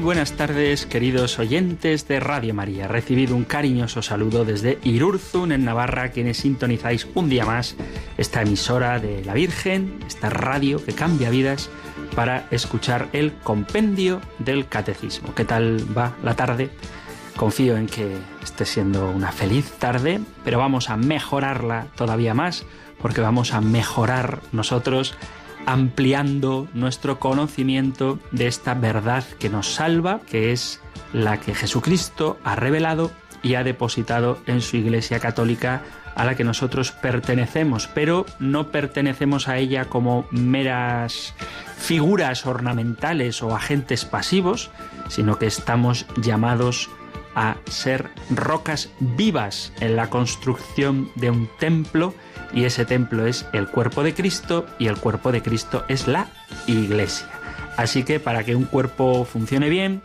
Buenas tardes, queridos oyentes de Radio María. Recibido un cariñoso saludo desde Irurzun, en Navarra, quienes sintonizáis un día más esta emisora de la Virgen, esta radio que cambia vidas, para escuchar el compendio del catecismo. ¿Qué tal va la tarde? Confío en que esté siendo una feliz tarde, pero vamos a mejorarla todavía más, porque vamos a mejorar nosotros ampliando nuestro conocimiento de esta verdad que nos salva, que es la que Jesucristo ha revelado y ha depositado en su Iglesia Católica a la que nosotros pertenecemos, pero no pertenecemos a ella como meras figuras ornamentales o agentes pasivos, sino que estamos llamados a ser rocas vivas en la construcción de un templo y ese templo es el cuerpo de Cristo y el cuerpo de Cristo es la iglesia. Así que para que un cuerpo funcione bien,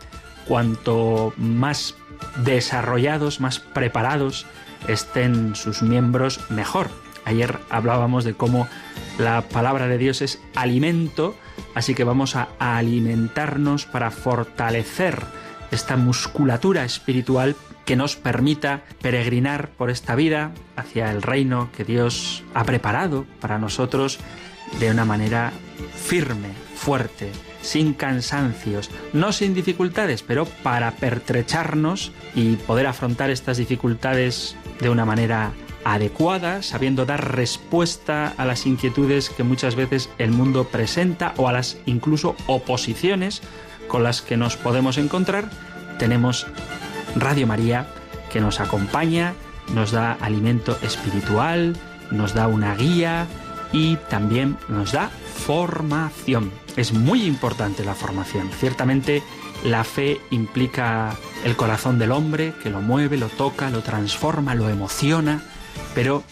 cuanto más desarrollados, más preparados estén sus miembros, mejor. Ayer hablábamos de cómo la palabra de Dios es alimento, así que vamos a alimentarnos para fortalecer esta musculatura espiritual que nos permita peregrinar por esta vida hacia el reino que Dios ha preparado para nosotros de una manera firme, fuerte, sin cansancios, no sin dificultades, pero para pertrecharnos y poder afrontar estas dificultades de una manera adecuada, sabiendo dar respuesta a las inquietudes que muchas veces el mundo presenta o a las incluso oposiciones con las que nos podemos encontrar, tenemos Radio María que nos acompaña, nos da alimento espiritual, nos da una guía y también nos da formación. Es muy importante la formación. Ciertamente la fe implica el corazón del hombre, que lo mueve, lo toca, lo transforma, lo emociona, pero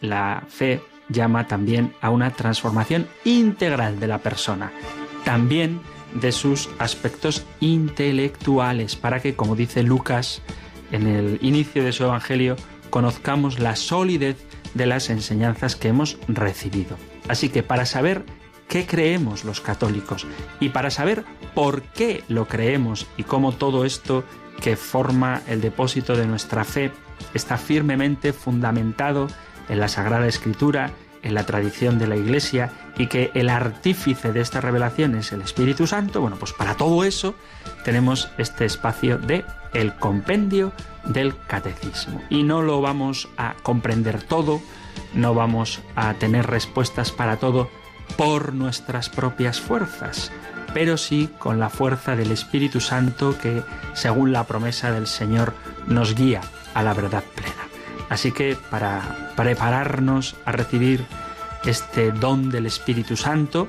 la fe llama también a una transformación integral de la persona. También de sus aspectos intelectuales, para que, como dice Lucas en el inicio de su Evangelio, conozcamos la solidez de las enseñanzas que hemos recibido. Así que para saber qué creemos los católicos y para saber por qué lo creemos y cómo todo esto que forma el depósito de nuestra fe está firmemente fundamentado en la Sagrada Escritura, en la tradición de la Iglesia y que el artífice de esta revelación es el Espíritu Santo, bueno, pues para todo eso tenemos este espacio de el compendio del catecismo. Y no lo vamos a comprender todo, no vamos a tener respuestas para todo por nuestras propias fuerzas, pero sí con la fuerza del Espíritu Santo que, según la promesa del Señor, nos guía a la verdad plena. Así que para prepararnos a recibir este don del Espíritu Santo,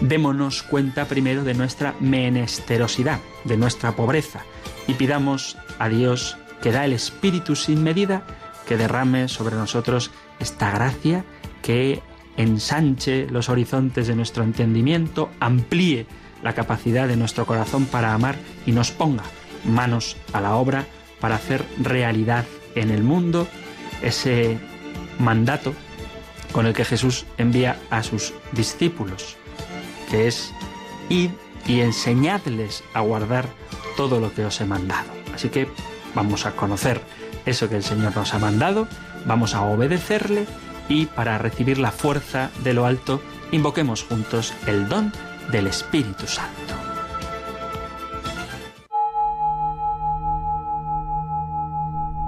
démonos cuenta primero de nuestra menesterosidad, de nuestra pobreza, y pidamos a Dios que da el Espíritu sin medida, que derrame sobre nosotros esta gracia, que ensanche los horizontes de nuestro entendimiento, amplíe la capacidad de nuestro corazón para amar y nos ponga manos a la obra para hacer realidad en el mundo ese mandato con el que Jesús envía a sus discípulos, que es ir y enseñadles a guardar todo lo que os he mandado. Así que vamos a conocer eso que el Señor nos ha mandado, vamos a obedecerle y para recibir la fuerza de lo alto, invoquemos juntos el don del Espíritu Santo.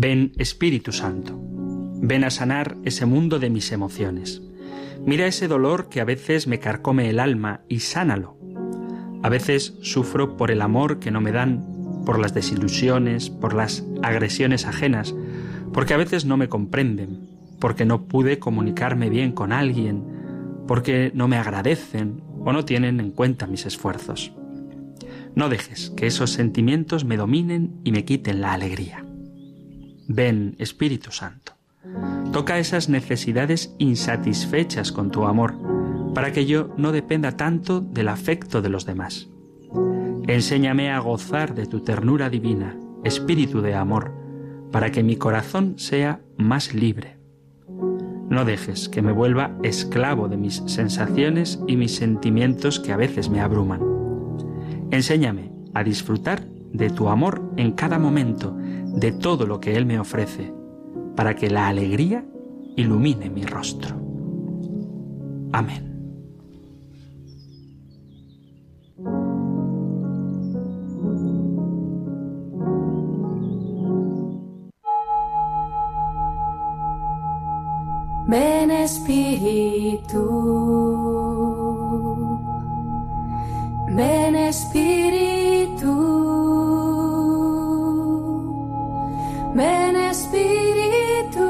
Ven Espíritu Santo, Ven a sanar ese mundo de mis emociones. Mira ese dolor que a veces me carcome el alma y sánalo. A veces sufro por el amor que no me dan, por las desilusiones, por las agresiones ajenas, porque a veces no me comprenden, porque no pude comunicarme bien con alguien, porque no me agradecen o no tienen en cuenta mis esfuerzos. No dejes que esos sentimientos me dominen y me quiten la alegría. Ven, Espíritu Santo. Toca esas necesidades insatisfechas con tu amor, para que yo no dependa tanto del afecto de los demás. Enséñame a gozar de tu ternura divina, espíritu de amor, para que mi corazón sea más libre. No dejes que me vuelva esclavo de mis sensaciones y mis sentimientos que a veces me abruman. Enséñame a disfrutar de tu amor en cada momento, de todo lo que Él me ofrece, para que la alegría ilumine mi rostro. Amén. Ven Espíritu, ven Espíritu.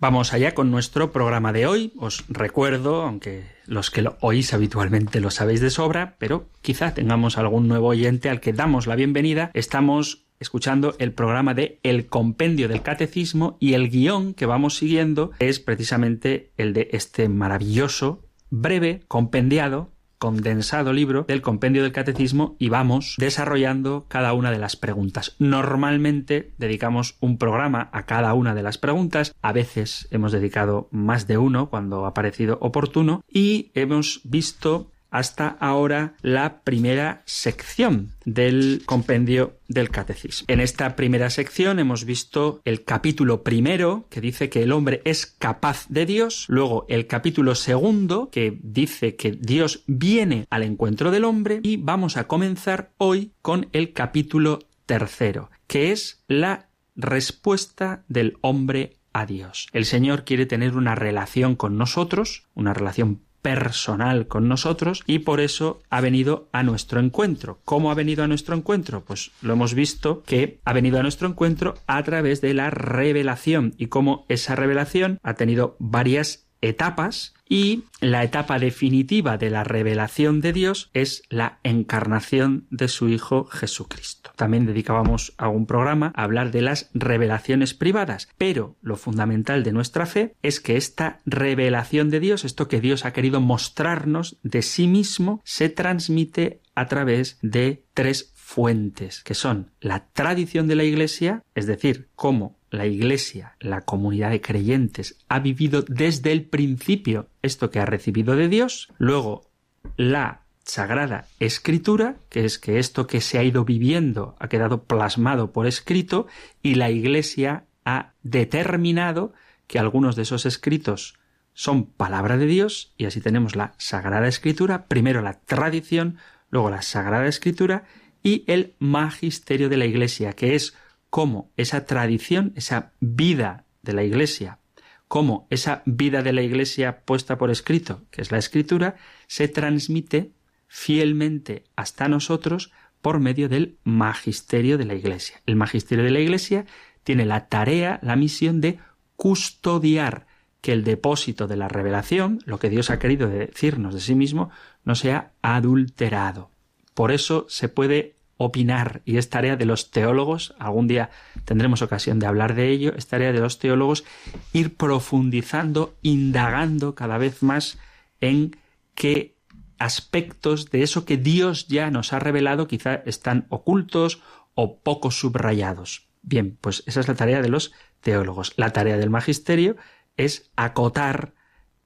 Vamos allá con nuestro programa de hoy. Os recuerdo, aunque los que lo oís habitualmente lo sabéis de sobra, pero quizá tengamos algún nuevo oyente al que damos la bienvenida. Estamos escuchando el programa de El Compendio del Catecismo y el guion que vamos siguiendo es precisamente el de este maravilloso, breve, compendiado condensado libro del compendio del catecismo y vamos desarrollando cada una de las preguntas. Normalmente dedicamos un programa a cada una de las preguntas, a veces hemos dedicado más de uno cuando ha parecido oportuno y hemos visto hasta ahora la primera sección del compendio del catecismo. En esta primera sección hemos visto el capítulo primero que dice que el hombre es capaz de Dios, luego el capítulo segundo que dice que Dios viene al encuentro del hombre y vamos a comenzar hoy con el capítulo tercero, que es la respuesta del hombre a Dios. El Señor quiere tener una relación con nosotros, una relación personal con nosotros y por eso ha venido a nuestro encuentro. ¿Cómo ha venido a nuestro encuentro? Pues lo hemos visto que ha venido a nuestro encuentro a través de la revelación y cómo esa revelación ha tenido varias etapas y la etapa definitiva de la revelación de Dios es la encarnación de su Hijo Jesucristo. También dedicábamos a un programa a hablar de las revelaciones privadas, pero lo fundamental de nuestra fe es que esta revelación de Dios, esto que Dios ha querido mostrarnos de sí mismo, se transmite a través de tres fuentes, que son la tradición de la Iglesia, es decir, cómo la Iglesia, la comunidad de creyentes, ha vivido desde el principio esto que ha recibido de Dios, luego la Sagrada Escritura, que es que esto que se ha ido viviendo ha quedado plasmado por escrito, y la Iglesia ha determinado que algunos de esos escritos son palabra de Dios, y así tenemos la Sagrada Escritura, primero la tradición, luego la Sagrada Escritura, y el magisterio de la Iglesia, que es cómo esa tradición, esa vida de la Iglesia, cómo esa vida de la Iglesia puesta por escrito, que es la Escritura, se transmite fielmente hasta nosotros por medio del magisterio de la Iglesia. El magisterio de la Iglesia tiene la tarea, la misión de custodiar que el depósito de la revelación, lo que Dios ha querido decirnos de sí mismo, no sea adulterado. Por eso se puede opinar y es tarea de los teólogos, algún día tendremos ocasión de hablar de ello, es tarea de los teólogos ir profundizando, indagando cada vez más en qué aspectos de eso que Dios ya nos ha revelado quizá están ocultos o poco subrayados. Bien, pues esa es la tarea de los teólogos. La tarea del magisterio es acotar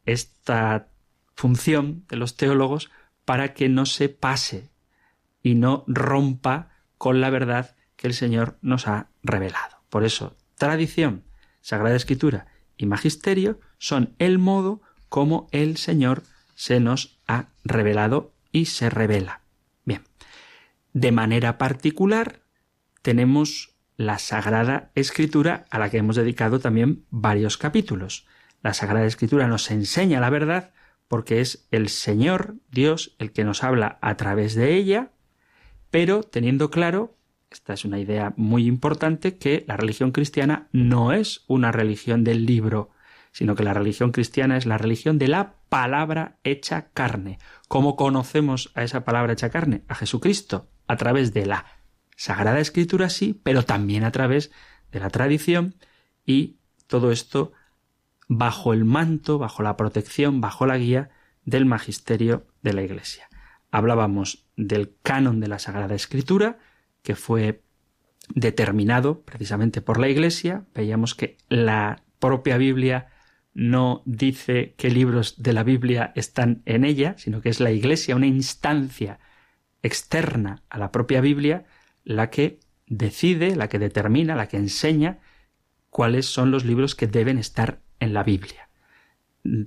esta función de los teólogos para que no se pase y no rompa con la verdad que el Señor nos ha revelado. Por eso, tradición, Sagrada Escritura y magisterio son el modo como el Señor se nos ha revelado y se revela. Bien, de manera particular tenemos la Sagrada Escritura a la que hemos dedicado también varios capítulos. La Sagrada Escritura nos enseña la verdad porque es el Señor Dios el que nos habla a través de ella, pero teniendo claro, esta es una idea muy importante, que la religión cristiana no es una religión del libro, sino que la religión cristiana es la religión de la palabra hecha carne. ¿Cómo conocemos a esa palabra hecha carne? A Jesucristo, a través de la Sagrada Escritura, sí, pero también a través de la tradición y todo esto bajo el manto, bajo la protección, bajo la guía del magisterio de la Iglesia. Hablábamos del canon de la Sagrada Escritura, que fue determinado precisamente por la Iglesia. Veíamos que la propia Biblia no dice qué libros de la Biblia están en ella, sino que es la Iglesia, una instancia externa a la propia Biblia, la que decide, la que determina, la que enseña cuáles son los libros que deben estar en la Biblia.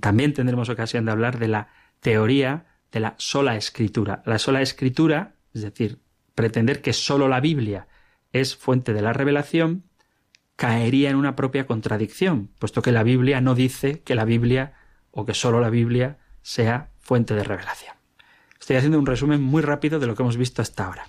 También tendremos ocasión de hablar de la teoría de la sola escritura. La sola escritura, es decir, pretender que sólo la Biblia es fuente de la revelación, caería en una propia contradicción, puesto que la Biblia no dice que la Biblia o que sólo la Biblia sea fuente de revelación. Estoy haciendo un resumen muy rápido de lo que hemos visto hasta ahora.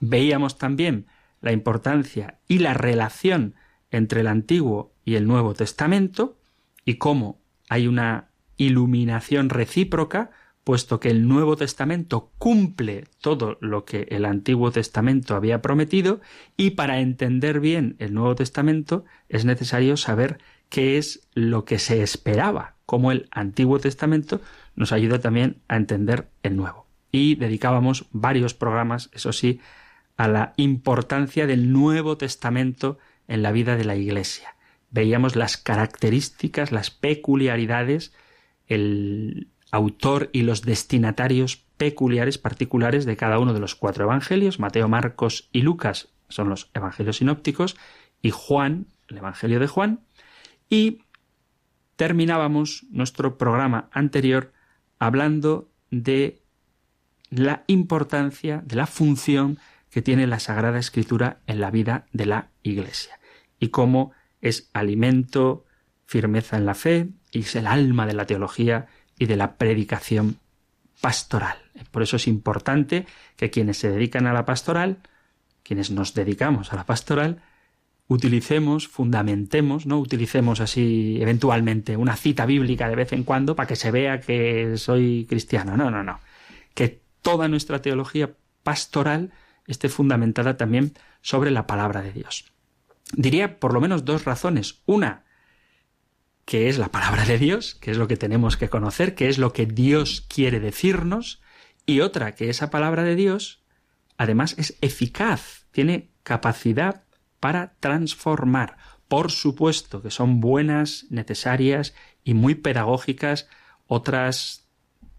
Veíamos también la importancia y la relación entre el Antiguo y el Nuevo Testamento y cómo hay una iluminación recíproca, puesto que el Nuevo Testamento cumple todo lo que el Antiguo Testamento había prometido, y para entender bien el Nuevo Testamento es necesario saber qué es lo que se esperaba, cómo el Antiguo Testamento nos ayuda también a entender el Nuevo. Y dedicábamos varios programas, eso sí, a la importancia del Nuevo Testamento en la vida de la Iglesia. Veíamos las características, las peculiaridades, el autor y los destinatarios peculiares, particulares de cada uno de los cuatro evangelios. Mateo, Marcos y Lucas son los evangelios sinópticos y Juan, el evangelio de Juan. Y terminábamos nuestro programa anterior hablando de la importancia, de la función que tiene la Sagrada Escritura en la vida de la Iglesia y cómo es alimento, firmeza en la fe y es el alma de la teología y de la predicación pastoral. Por eso es importante que quienes se dedican a la pastoral, quienes nos dedicamos a la pastoral, utilicemos, fundamentemos, no utilicemos así eventualmente una cita bíblica de vez en cuando para que se vea que soy cristiano. No, no, no. Que toda nuestra teología pastoral esté fundamentada también sobre la palabra de Dios. Diría por lo menos dos razones. Una, que es la palabra de Dios, que es lo que tenemos que conocer, que es lo que Dios quiere decirnos, y otra, que esa palabra de Dios además es eficaz, tiene capacidad para transformar. Por supuesto que son buenas, necesarias y muy pedagógicas otras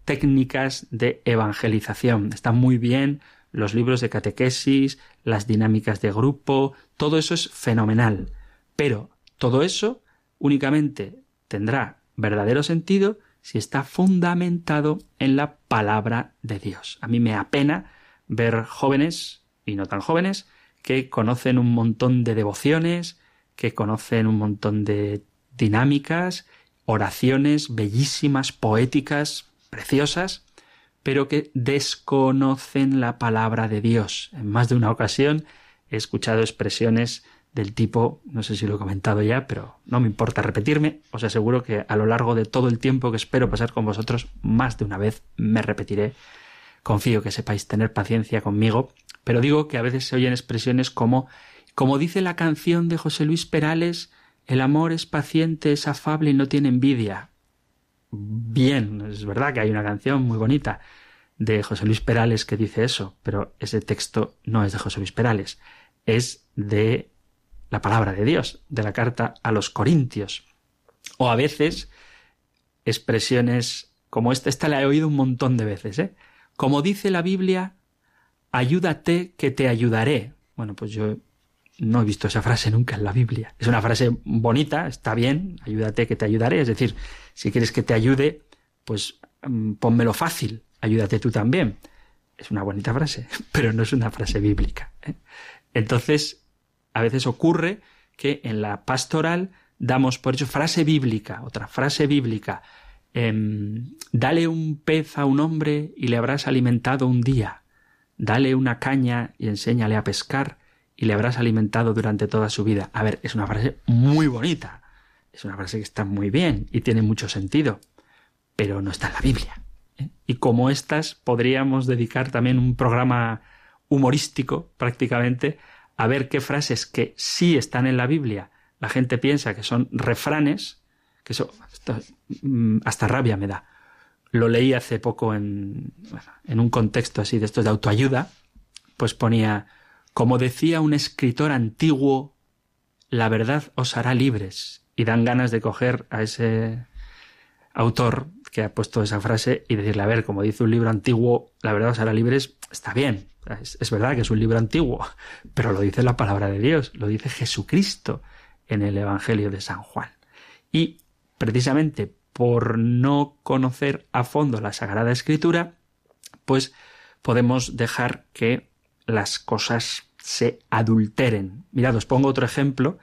técnicas de evangelización. Están muy bien los libros de catequesis, las dinámicas de grupo, todo eso es fenomenal. Pero todo eso únicamente tendrá verdadero sentido si está fundamentado en la palabra de Dios. A mí me apena ver jóvenes, y no tan jóvenes, que conocen un montón de devociones, que conocen un montón de dinámicas, oraciones bellísimas, poéticas, preciosas, pero que desconocen la palabra de Dios. En más de una ocasión he escuchado expresiones del tipo, no sé si lo he comentado ya, pero no me importa repetirme, os aseguro que a lo largo de todo el tiempo que espero pasar con vosotros, más de una vez me repetiré. Confío que sepáis tener paciencia conmigo, pero digo que a veces se oyen expresiones como, como dice la canción de José Luis Perales, el amor es paciente, es afable y no tiene envidia. Bien, es verdad que hay una canción muy bonita de José Luis Perales que dice eso, pero ese texto no es de José Luis Perales, es de la palabra de Dios, de la carta a los Corintios. O a veces expresiones como esta, esta la he oído un montón de veces, ¿eh? Como dice la Biblia, ayúdate que te ayudaré. Bueno, pues yo no he visto esa frase nunca en la Biblia. Es una frase bonita, está bien, ayúdate que te ayudaré. Es decir, si quieres que te ayude, pues mm, pónmelo fácil, ayúdate tú también. Es una bonita frase, pero no es una frase bíblica. ¿eh? Entonces, a veces ocurre que en la pastoral damos por hecho frase bíblica, otra frase bíblica. Em, dale un pez a un hombre y le habrás alimentado un día. Dale una caña y enséñale a pescar y le habrás alimentado durante toda su vida. A ver, es una frase muy bonita. Es una frase que está muy bien y tiene mucho sentido, pero no está en la Biblia. ¿eh? Y como estas, podríamos dedicar también un programa humorístico, prácticamente, a ver qué frases que sí están en la Biblia, la gente piensa que son refranes, que eso mm, hasta rabia me da. Lo leí hace poco en, en un contexto así de estos de autoayuda, pues ponía, como decía un escritor antiguo, la verdad os hará libres. Y dan ganas de coger a ese autor que ha puesto esa frase y decirle, a ver, como dice un libro antiguo, la verdad os hará libres, está bien. Es, verdad que es un libro antiguo, pero lo dice la palabra de Dios, lo dice Jesucristo en el Evangelio de San Juan. Y precisamente por no conocer a fondo la Sagrada Escritura, pues podemos dejar que las cosas se adulteren. Mirad, os pongo otro ejemplo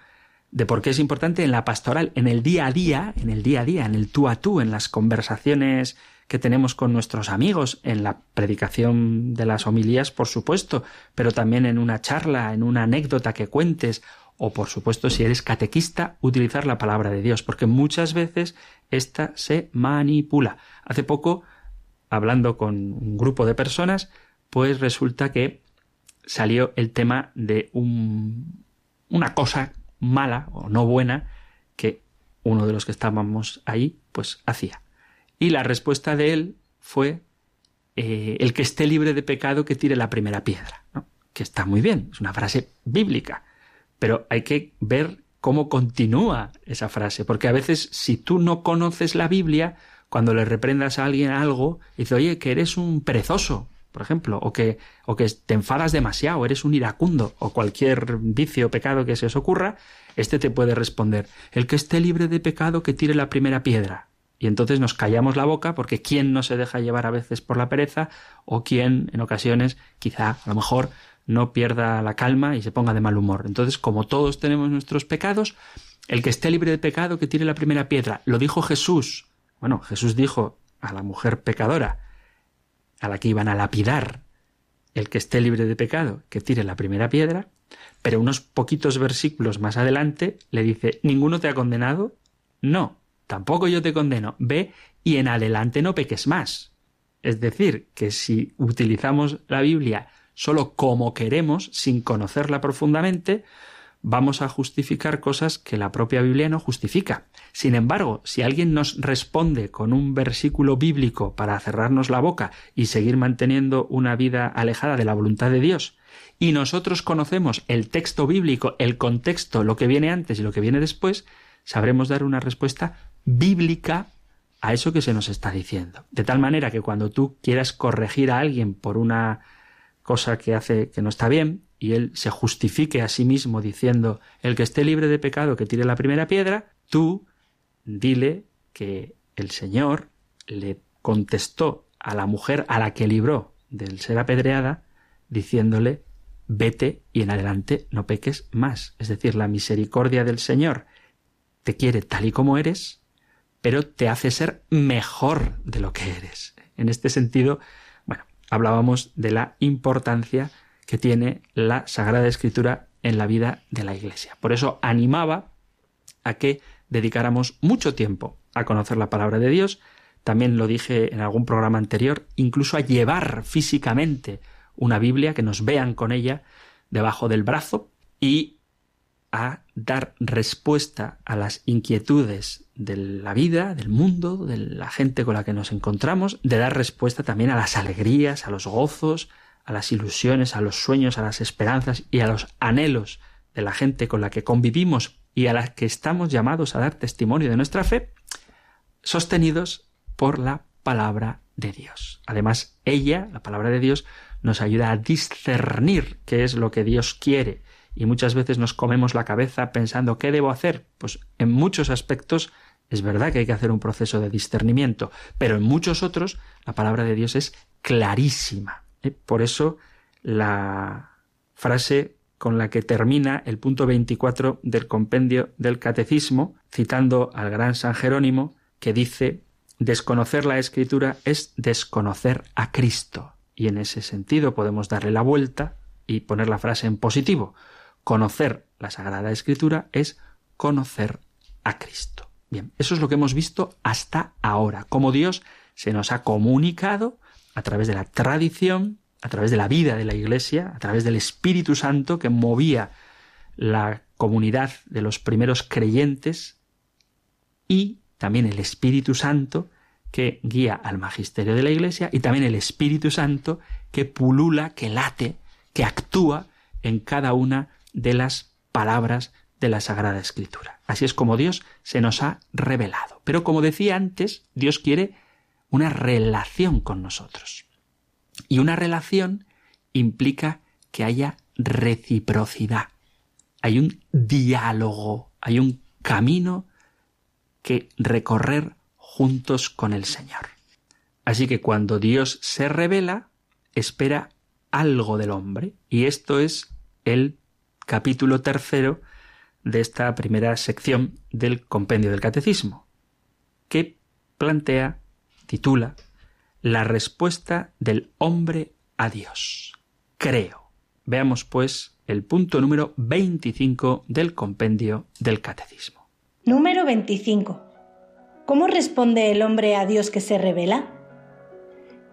de por qué es importante en la pastoral, en el día a día, en el día a día, en el tú a tú, en las conversaciones que tenemos con nuestros amigos, en la predicación de las homilías, por supuesto, pero también en una charla, en una anécdota que cuentes, o por supuesto si eres catequista, utilizar la palabra de Dios, porque muchas veces esta se manipula. Hace poco, hablando con un grupo de personas, pues resulta que salió el tema de un, una cosa mala o no buena que uno de los que estábamos ahí pues hacía. Y la respuesta de él fue eh, el que esté libre de pecado que tire la primera piedra, que está muy bien, es una frase bíblica, pero hay que ver cómo continúa esa frase, porque a veces si tú no conoces la Biblia, cuando le reprendas a alguien algo, dice, oye, que eres un perezoso, por ejemplo, o que, o que te enfadas demasiado, eres un iracundo, o cualquier vicio o pecado que se os ocurra, este te puede responder, el que esté libre de pecado que tire la primera piedra. Y entonces nos callamos la boca porque quién no se deja llevar a veces por la pereza o quién en ocasiones quizá a lo mejor no pierda la calma y se ponga de mal humor. Entonces, como todos tenemos nuestros pecados, el que esté libre de pecado que tire la primera piedra. Lo dijo Jesús. Bueno, Jesús dijo a la mujer pecadora, a la que iban a lapidar, el que esté libre de pecado que tire la primera piedra, pero unos poquitos versículos más adelante le dice, ¿ninguno te ha condenado? No, tampoco yo te condeno, ve y en adelante no peques más. Es decir, que si utilizamos la Biblia solo como queremos, sin conocerla profundamente, vamos a justificar cosas que la propia Biblia no justifica. Sin embargo, si alguien nos responde con un versículo bíblico para cerrarnos la boca y seguir manteniendo una vida alejada de la voluntad de Dios, y nosotros conocemos el texto bíblico, el contexto, lo que viene antes y lo que viene después, sabremos dar una respuesta bíblica a eso que se nos está diciendo. De tal manera que cuando tú quieras corregir a alguien por una cosa que hace que no está bien, y él se justifique a sí mismo diciendo el que esté libre de pecado que tire la primera piedra, tú dile que el Señor le contestó a la mujer a la que libró del ser apedreada, diciéndole vete y en adelante no peques más. Es decir, la misericordia del Señor te quiere tal y como eres, pero te hace ser mejor de lo que eres. En este sentido, bueno, hablábamos de la importancia que tiene la Sagrada Escritura en la vida de la Iglesia. Por eso animaba a que dedicáramos mucho tiempo a conocer la palabra de Dios, también lo dije en algún programa anterior, incluso a llevar físicamente una Biblia, que nos vean con ella debajo del brazo y a dar respuesta a las inquietudes de la vida, del mundo, de la gente con la que nos encontramos, de dar respuesta también a las alegrías, a los gozos, a las ilusiones, a los sueños, a las esperanzas y a los anhelos de la gente con la que convivimos y a la que estamos llamados a dar testimonio de nuestra fe, sostenidos por la palabra de Dios. Además, ella, la palabra de Dios, nos ayuda a discernir qué es lo que Dios quiere y muchas veces nos comemos la cabeza pensando qué debo hacer. Pues en muchos aspectos Es verdad que hay que hacer un proceso de discernimiento, pero en muchos otros la palabra de Dios es clarísima. ¿Eh? Por eso la frase con la que termina el punto 24 del compendio del Catecismo, citando al gran San Jerónimo, que dice, desconocer la escritura es desconocer a Cristo. Y en ese sentido podemos darle la vuelta y poner la frase en positivo. Conocer la Sagrada Escritura es conocer a Cristo. Bien, eso es lo que hemos visto hasta ahora, cómo Dios se nos ha comunicado a través de la tradición, a través de la vida de la Iglesia, a través del Espíritu Santo que movía la comunidad de los primeros creyentes y también el Espíritu Santo que guía al magisterio de la Iglesia y también el Espíritu Santo que pulula, que late, que actúa en cada una de las palabras de la Sagrada Escritura. Así es como Dios se nos ha revelado. Pero como decía antes, Dios quiere una relación con nosotros. Y una relación implica que haya reciprocidad. Hay un diálogo, hay un camino que recorrer juntos con el Señor. Así que cuando Dios se revela, espera algo del hombre. Y esto es el capítulo tercero de esta primera sección del compendio del catecismo, que plantea, titula, la respuesta del hombre a Dios. Creo. Veamos, pues, el punto número 25 del compendio del Catecismo. Número 25. ¿Cómo responde el hombre a Dios que se revela?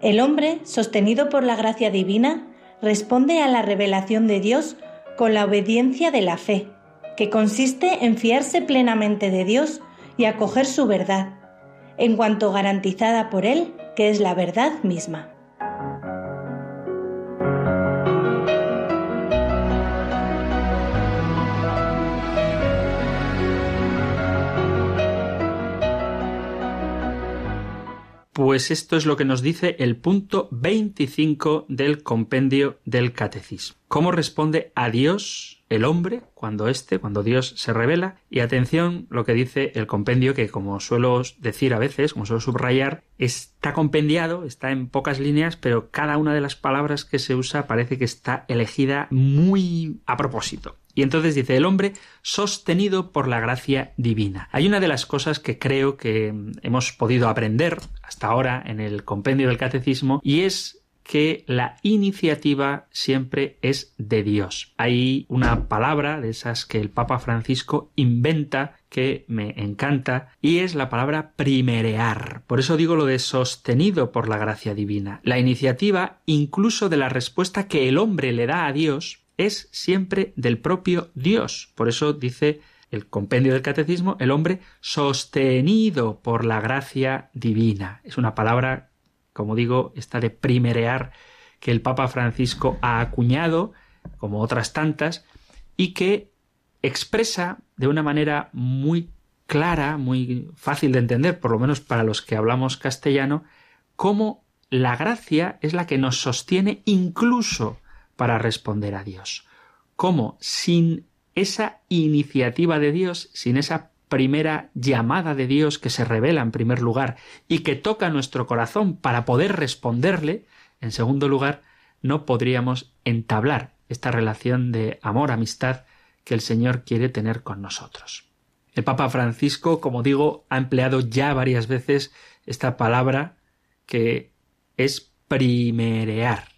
El hombre, sostenido por la gracia divina, responde a la revelación de Dios con la obediencia de la fe, que consiste en fiarse plenamente de Dios y acoger su verdad, en cuanto garantizada por Él que es la verdad misma. Pues esto es lo que nos dice el punto 25 del compendio del catecismo. ¿Cómo responde a Dios el hombre cuando éste, cuando Dios se revela? Y atención lo que dice el compendio que como suelo decir a veces, como suelo subrayar, está compendiado, está en pocas líneas, pero cada una de las palabras que se usa parece que está elegida muy a propósito. Y entonces dice el hombre sostenido por la gracia divina. Hay una de las cosas que creo que hemos podido aprender hasta ahora en el compendio del catecismo y es que la iniciativa siempre es de Dios. Hay una palabra de esas que el Papa Francisco inventa que me encanta y es la palabra primerear. Por eso digo lo de sostenido por la gracia divina. La iniciativa incluso de la respuesta que el hombre le da a Dios es siempre del propio Dios. Por eso dice el compendio del catecismo, el hombre sostenido por la gracia divina. Es una palabra, como digo, esta de primerear que el Papa Francisco ha acuñado, como otras tantas, y que expresa de una manera muy clara, muy fácil de entender, por lo menos para los que hablamos castellano, cómo la gracia es la que nos sostiene incluso para responder a Dios. ¿Cómo sin esa iniciativa de Dios, sin esa primera llamada de Dios que se revela en primer lugar y que toca nuestro corazón para poder responderle, en segundo lugar, no podríamos entablar esta relación de amor, amistad que el Señor quiere tener con nosotros. El Papa Francisco, como digo, ha empleado ya varias veces esta palabra que es primerear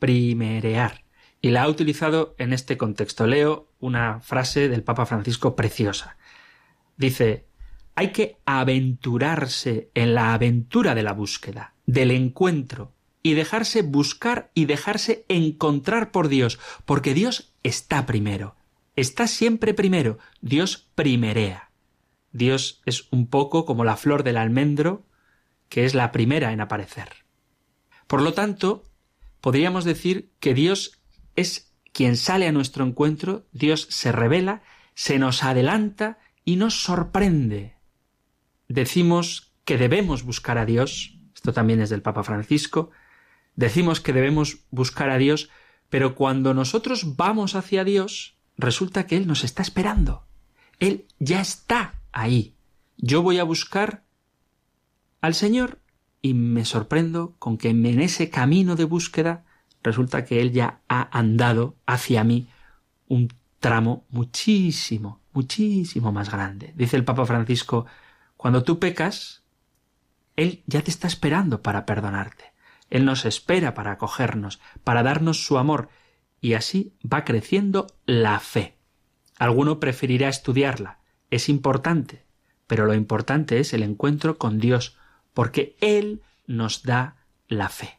primerear. Y la ha utilizado en este contexto. Leo una frase del Papa Francisco preciosa. Dice, hay que aventurarse en la aventura de la búsqueda, del encuentro, y dejarse buscar y dejarse encontrar por Dios, porque Dios está primero, está siempre primero, Dios primerea. Dios es un poco como la flor del almendro, que es la primera en aparecer. Por lo tanto, podríamos decir que Dios es quien sale a nuestro encuentro, Dios se revela, se nos adelanta y nos sorprende. Decimos que debemos buscar a Dios, esto también es del Papa Francisco, decimos que debemos buscar a Dios, pero cuando nosotros vamos hacia Dios, resulta que Él nos está esperando. Él ya está ahí. Yo voy a buscar al Señor y me sorprendo con que en ese camino de búsqueda resulta que Él ya ha andado hacia mí un tramo muchísimo, muchísimo más grande. Dice el Papa Francisco, cuando tú pecas, Él ya te está esperando para perdonarte. Él nos espera para acogernos, para darnos su amor, y así va creciendo la fe. Alguno preferirá estudiarla. Es importante, pero lo importante es el encuentro con Dios, porque Él nos da la fe.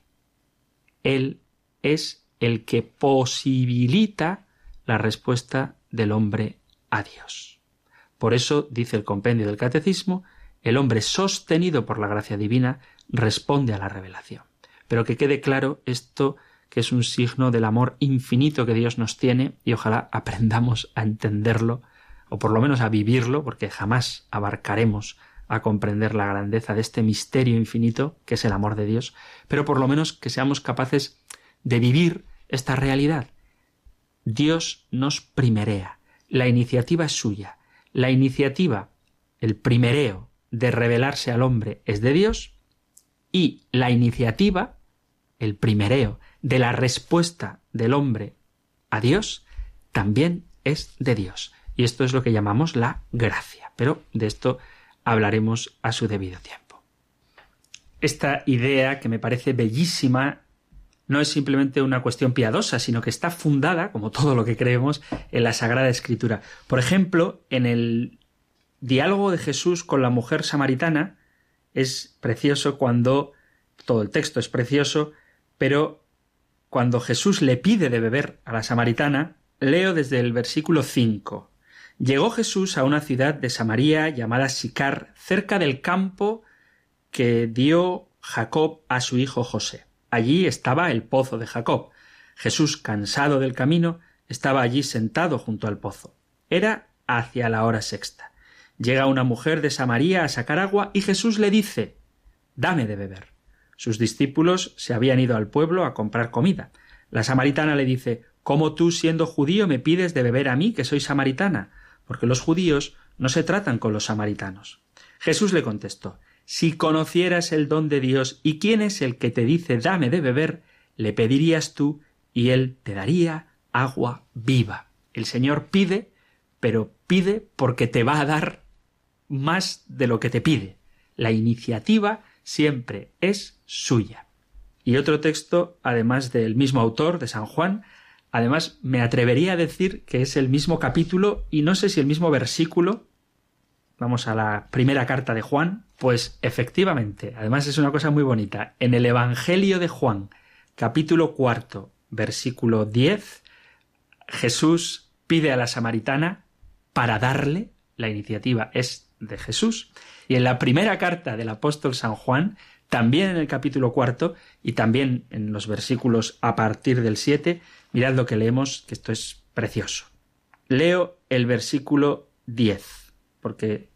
Él es el que posibilita la respuesta del hombre a Dios. Por eso, dice el compendio del Catecismo, el hombre sostenido por la gracia divina responde a la revelación. Pero que quede claro esto que es un signo del amor infinito que Dios nos tiene y ojalá aprendamos a entenderlo o por lo menos a vivirlo, porque jamás abarcaremos a comprender la grandeza de este misterio infinito que es el amor de Dios, pero por lo menos que seamos capaces de vivir esta realidad. Dios nos primerea, la iniciativa es suya, la iniciativa, el primereo de revelarse al hombre es de Dios y la iniciativa, el primereo de la respuesta del hombre a Dios, también es de Dios. Y esto es lo que llamamos la gracia. Pero de esto hablaremos a su debido tiempo. Esta idea, que me parece bellísima, no es simplemente una cuestión piadosa, sino que está fundada, como todo lo que creemos, en la Sagrada Escritura. Por ejemplo, en el diálogo de Jesús con la mujer samaritana, es precioso cuando todo el texto es precioso, pero cuando Jesús le pide de beber a la samaritana, leo desde el versículo 5. Llegó Jesús a una ciudad de Samaria llamada Sicar, cerca del campo que dio Jacob a su hijo José. Allí estaba el pozo de Jacob. Jesús, cansado del camino, estaba allí sentado junto al pozo. Era hacia la hora sexta. Llega una mujer de Samaria a sacar agua y Jesús le dice Dame de beber. Sus discípulos se habían ido al pueblo a comprar comida. La samaritana le dice ¿Cómo tú, siendo judío, me pides de beber a mí, que soy samaritana? porque los judíos no se tratan con los samaritanos. Jesús le contestó Si conocieras el don de Dios y quién es el que te dice dame de beber, le pedirías tú y él te daría agua viva. El Señor pide, pero pide porque te va a dar más de lo que te pide. La iniciativa siempre es suya. Y otro texto, además del mismo autor, de San Juan, Además, me atrevería a decir que es el mismo capítulo y no sé si el mismo versículo. Vamos a la primera carta de Juan. Pues efectivamente, además es una cosa muy bonita. En el Evangelio de Juan, capítulo cuarto, versículo 10, Jesús pide a la samaritana para darle, la iniciativa es de Jesús, y en la primera carta del apóstol San Juan, también en el capítulo cuarto y también en los versículos a partir del 7, mirad lo que leemos, que esto es precioso. Leo el versículo 10, porque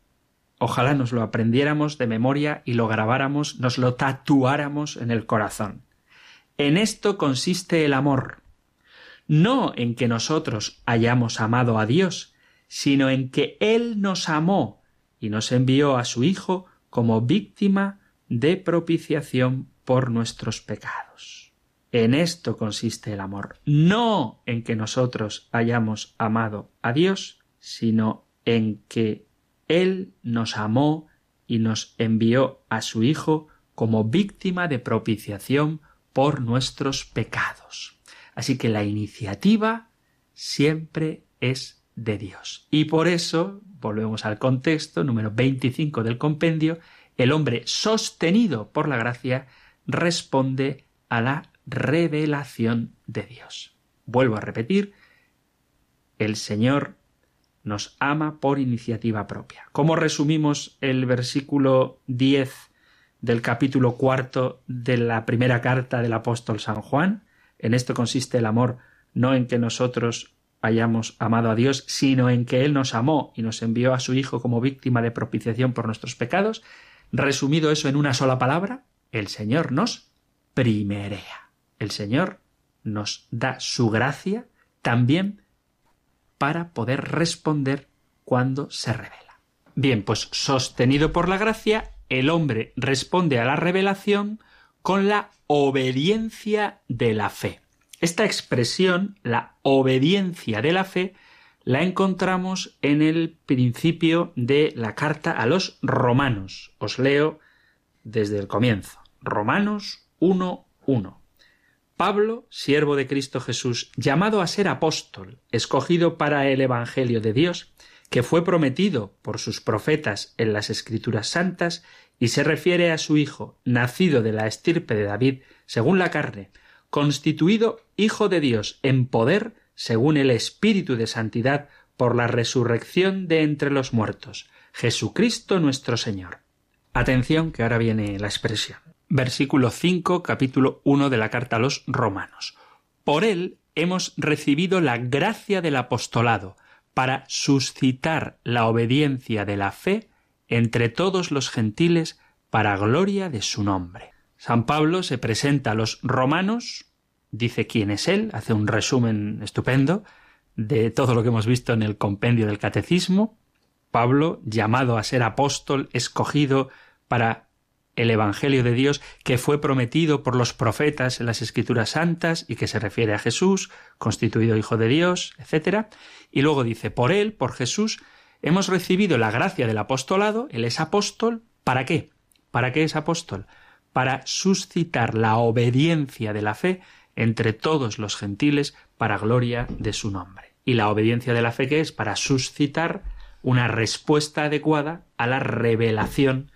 ojalá nos lo aprendiéramos de memoria y lo grabáramos, nos lo tatuáramos en el corazón. En esto consiste el amor, no en que nosotros hayamos amado a Dios, sino en que Él nos amó y nos envió a su Hijo como víctima de propiciación por nuestros pecados. En esto consiste el amor, no en que nosotros hayamos amado a Dios, sino en que Él nos amó y nos envió a su Hijo como víctima de propiciación por nuestros pecados. Así que la iniciativa siempre es de Dios. Y por eso, volvemos al contexto número 25 del compendio, el hombre sostenido por la gracia responde a la revelación de Dios. Vuelvo a repetir, el Señor nos ama por iniciativa propia. ¿Cómo resumimos el versículo 10 del capítulo cuarto de la primera carta del apóstol San Juan? En esto consiste el amor, no en que nosotros hayamos amado a Dios, sino en que Él nos amó y nos envió a su Hijo como víctima de propiciación por nuestros pecados. Resumido eso en una sola palabra, el Señor nos primerea. El Señor nos da su gracia también para poder responder cuando se revela. Bien, pues sostenido por la gracia, el hombre responde a la revelación con la obediencia de la fe. Esta expresión, la obediencia de la fe, la encontramos en el principio de la carta a los romanos. Os leo desde el comienzo. Romanos 1.1. Pablo, siervo de Cristo Jesús, llamado a ser apóstol, escogido para el Evangelio de Dios, que fue prometido por sus profetas en las Escrituras Santas, y se refiere a su Hijo, nacido de la estirpe de David, según la carne, constituido Hijo de Dios en poder, según el Espíritu de Santidad, por la resurrección de entre los muertos, Jesucristo nuestro Señor. Atención que ahora viene la expresión. Versículo 5, capítulo 1 de la carta a los Romanos. Por él hemos recibido la gracia del apostolado para suscitar la obediencia de la fe entre todos los gentiles para gloria de su nombre. San Pablo se presenta a los romanos dice quién es él, hace un resumen estupendo de todo lo que hemos visto en el compendio del catecismo. Pablo, llamado a ser apóstol, escogido para el Evangelio de Dios que fue prometido por los profetas en las Escrituras Santas y que se refiere a Jesús, constituido Hijo de Dios, etc. Y luego dice, por él, por Jesús, hemos recibido la gracia del apostolado, él es apóstol, ¿para qué? ¿Para qué es apóstol? Para suscitar la obediencia de la fe entre todos los gentiles para gloria de su nombre. Y la obediencia de la fe que es para suscitar una respuesta adecuada a la revelación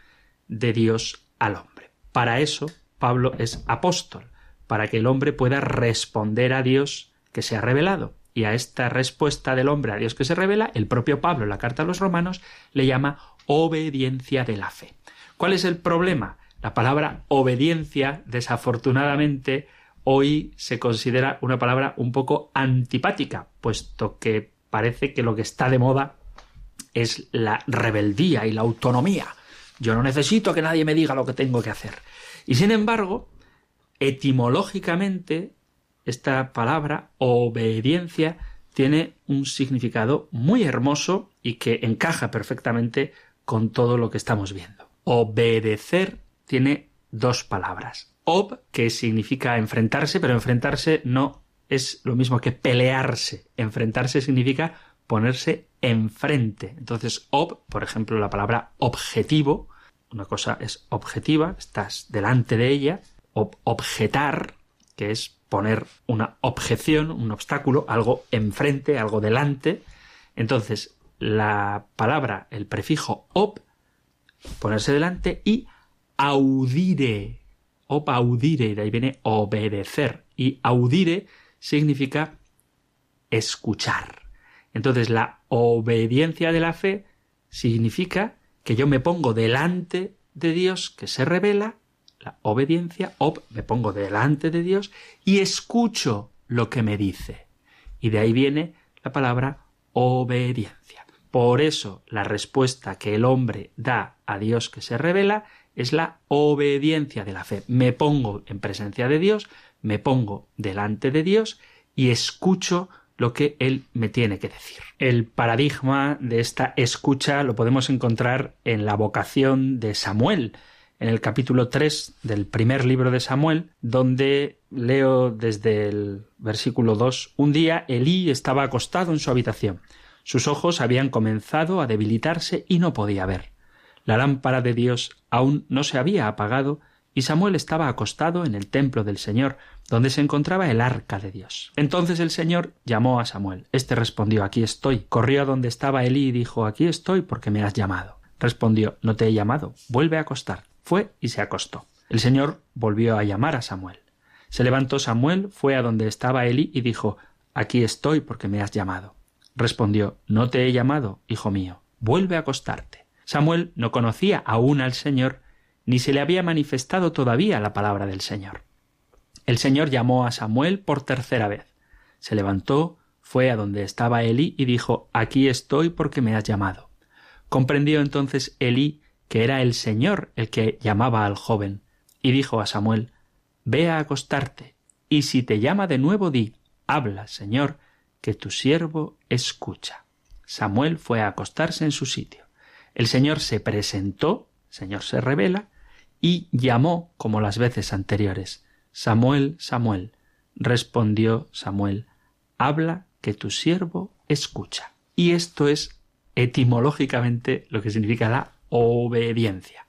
de Dios al hombre. Para eso Pablo es apóstol, para que el hombre pueda responder a Dios que se ha revelado. Y a esta respuesta del hombre a Dios que se revela, el propio Pablo en la carta a los romanos le llama obediencia de la fe. ¿Cuál es el problema? La palabra obediencia, desafortunadamente, hoy se considera una palabra un poco antipática, puesto que parece que lo que está de moda es la rebeldía y la autonomía. Yo no necesito que nadie me diga lo que tengo que hacer. Y sin embargo, etimológicamente, esta palabra, obediencia, tiene un significado muy hermoso y que encaja perfectamente con todo lo que estamos viendo. Obedecer tiene dos palabras ob, que significa enfrentarse, pero enfrentarse no es lo mismo que pelearse. Enfrentarse significa ponerse enfrente. Entonces, ob, por ejemplo, la palabra objetivo, una cosa es objetiva, estás delante de ella, ob, objetar, que es poner una objeción, un obstáculo, algo enfrente, algo delante. Entonces, la palabra, el prefijo ob, ponerse delante y audire, op audire, de ahí viene obedecer. Y audire significa escuchar. Entonces la obediencia de la fe significa que yo me pongo delante de Dios que se revela, la obediencia, ob, me pongo delante de Dios y escucho lo que me dice. Y de ahí viene la palabra obediencia. Por eso la respuesta que el hombre da a Dios que se revela es la obediencia de la fe. Me pongo en presencia de Dios, me pongo delante de Dios y escucho lo que Él me tiene que decir. El paradigma de esta escucha lo podemos encontrar en la vocación de Samuel, en el capítulo 3 del primer libro de Samuel, donde leo desde el versículo 2, un día Elí estaba acostado en su habitación. Sus ojos habían comenzado a debilitarse y no podía ver. La lámpara de Dios aún no se había apagado y Samuel estaba acostado en el templo del Señor, donde se encontraba el arca de Dios. Entonces el Señor llamó a Samuel. Este respondió Aquí estoy. Corrió a donde estaba Elí y dijo Aquí estoy porque me has llamado. Respondió No te he llamado. Vuelve a acostar. Fue y se acostó. El Señor volvió a llamar a Samuel. Se levantó Samuel, fue a donde estaba Elí y dijo Aquí estoy porque me has llamado. Respondió No te he llamado, hijo mío. Vuelve a acostarte. Samuel no conocía aún al Señor, ni se le había manifestado todavía la palabra del Señor. El Señor llamó a Samuel por tercera vez. Se levantó, fue a donde estaba Elí y dijo Aquí estoy porque me has llamado. Comprendió entonces Elí que era el Señor el que llamaba al joven, y dijo a Samuel Ve a acostarte, y si te llama de nuevo di Habla, Señor, que tu siervo escucha. Samuel fue a acostarse en su sitio. El Señor se presentó, Señor se revela, y llamó como las veces anteriores. Samuel, Samuel. Respondió Samuel, habla que tu siervo escucha. Y esto es etimológicamente lo que significa la obediencia.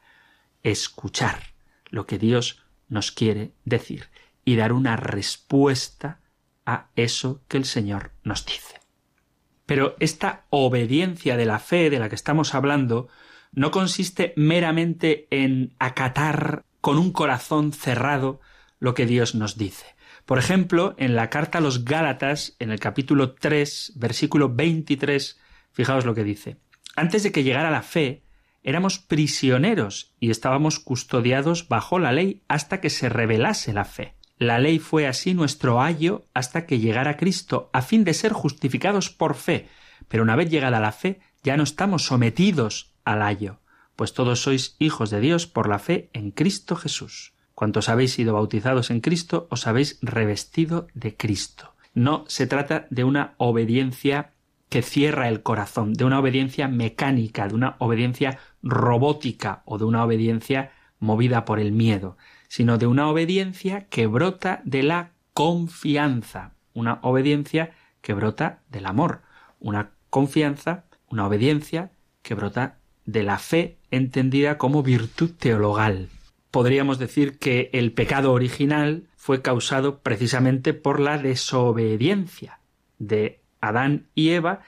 Escuchar lo que Dios nos quiere decir y dar una respuesta a eso que el Señor nos dice. Pero esta obediencia de la fe de la que estamos hablando no consiste meramente en acatar con un corazón cerrado lo que Dios nos dice. Por ejemplo, en la carta a los Gálatas, en el capítulo 3, versículo 23, fijaos lo que dice. Antes de que llegara la fe, éramos prisioneros y estábamos custodiados bajo la ley hasta que se revelase la fe. La ley fue así nuestro ayo hasta que llegara Cristo, a fin de ser justificados por fe. Pero una vez llegada la fe, ya no estamos sometidos al ayo, pues todos sois hijos de Dios por la fe en Cristo Jesús. Cuantos habéis sido bautizados en Cristo, os habéis revestido de Cristo. No se trata de una obediencia que cierra el corazón, de una obediencia mecánica, de una obediencia robótica o de una obediencia movida por el miedo sino de una obediencia que brota de la confianza, una obediencia que brota del amor, una confianza, una obediencia que brota de la fe entendida como virtud teologal. Podríamos decir que el pecado original fue causado precisamente por la desobediencia de Adán y Eva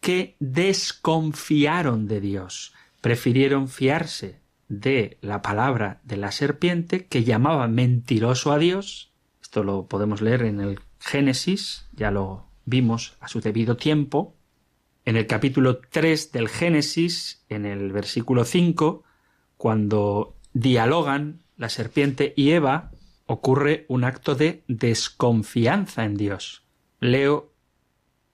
que desconfiaron de Dios, prefirieron fiarse de la palabra de la serpiente que llamaba mentiroso a Dios. Esto lo podemos leer en el Génesis, ya lo vimos a su debido tiempo. En el capítulo 3 del Génesis, en el versículo 5, cuando dialogan la serpiente y Eva, ocurre un acto de desconfianza en Dios. Leo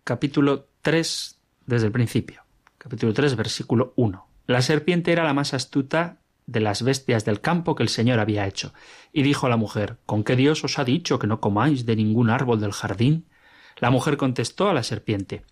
capítulo 3 desde el principio. Capítulo 3, versículo 1. La serpiente era la más astuta de las bestias del campo que el Señor había hecho. Y dijo a la mujer ¿Con qué Dios os ha dicho que no comáis de ningún árbol del jardín? La mujer contestó a la serpiente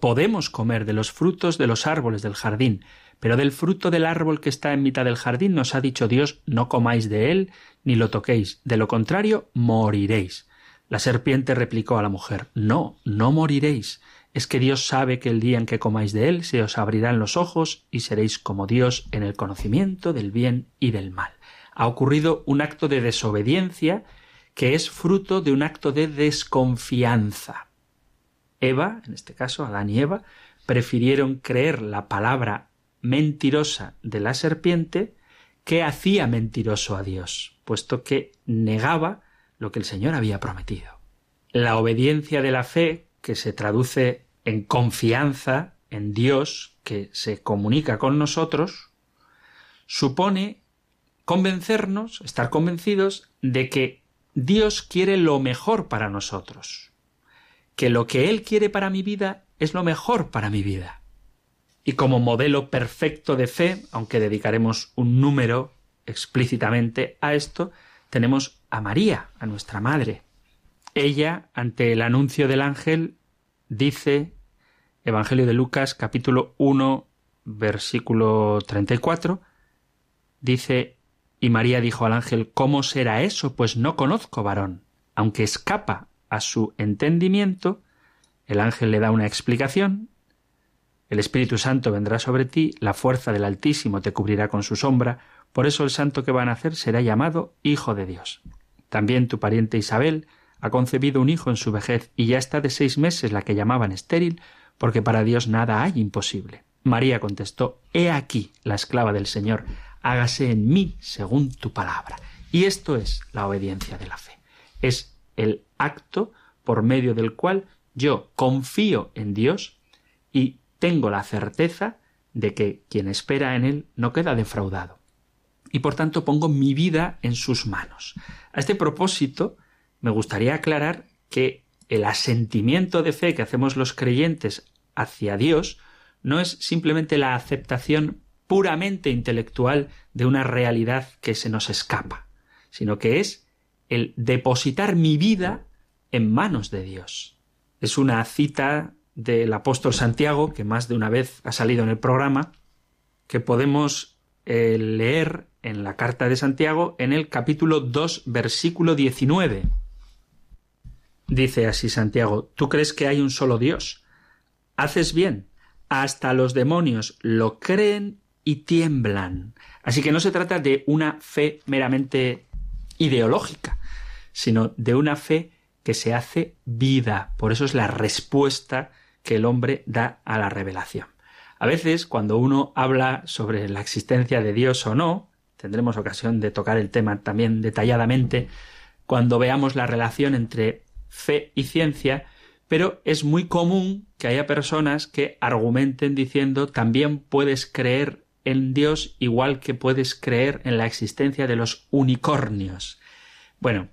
Podemos comer de los frutos de los árboles del jardín, pero del fruto del árbol que está en mitad del jardín nos ha dicho Dios no comáis de él ni lo toquéis, de lo contrario moriréis. La serpiente replicó a la mujer No, no moriréis es que Dios sabe que el día en que comáis de él se os abrirán los ojos y seréis como Dios en el conocimiento del bien y del mal. Ha ocurrido un acto de desobediencia que es fruto de un acto de desconfianza. Eva, en este caso Adán y Eva, prefirieron creer la palabra mentirosa de la serpiente que hacía mentiroso a Dios, puesto que negaba lo que el Señor había prometido. La obediencia de la fe, que se traduce en confianza en Dios que se comunica con nosotros, supone convencernos, estar convencidos de que Dios quiere lo mejor para nosotros, que lo que Él quiere para mi vida es lo mejor para mi vida. Y como modelo perfecto de fe, aunque dedicaremos un número explícitamente a esto, tenemos a María, a nuestra Madre. Ella, ante el anuncio del ángel, dice Evangelio de Lucas capítulo 1 versículo 34 dice y María dijo al ángel ¿Cómo será eso? Pues no conozco varón. Aunque escapa a su entendimiento, el ángel le da una explicación. El Espíritu Santo vendrá sobre ti, la fuerza del Altísimo te cubrirá con su sombra, por eso el santo que van a hacer será llamado Hijo de Dios. También tu pariente Isabel ha concebido un hijo en su vejez y ya está de seis meses la que llamaban estéril, porque para Dios nada hay imposible. María contestó He aquí la esclava del Señor, hágase en mí según tu palabra. Y esto es la obediencia de la fe. Es el acto por medio del cual yo confío en Dios y tengo la certeza de que quien espera en Él no queda defraudado. Y por tanto pongo mi vida en sus manos. A este propósito me gustaría aclarar que el asentimiento de fe que hacemos los creyentes hacia Dios no es simplemente la aceptación puramente intelectual de una realidad que se nos escapa, sino que es el depositar mi vida en manos de Dios. Es una cita del apóstol Santiago, que más de una vez ha salido en el programa, que podemos eh, leer en la carta de Santiago en el capítulo 2, versículo 19. Dice así Santiago, ¿tú crees que hay un solo Dios? Haces bien, hasta los demonios lo creen y tiemblan. Así que no se trata de una fe meramente ideológica, sino de una fe que se hace vida. Por eso es la respuesta que el hombre da a la revelación. A veces, cuando uno habla sobre la existencia de Dios o no, tendremos ocasión de tocar el tema también detalladamente cuando veamos la relación entre fe y ciencia, pero es muy común que haya personas que argumenten diciendo también puedes creer en Dios igual que puedes creer en la existencia de los unicornios. Bueno,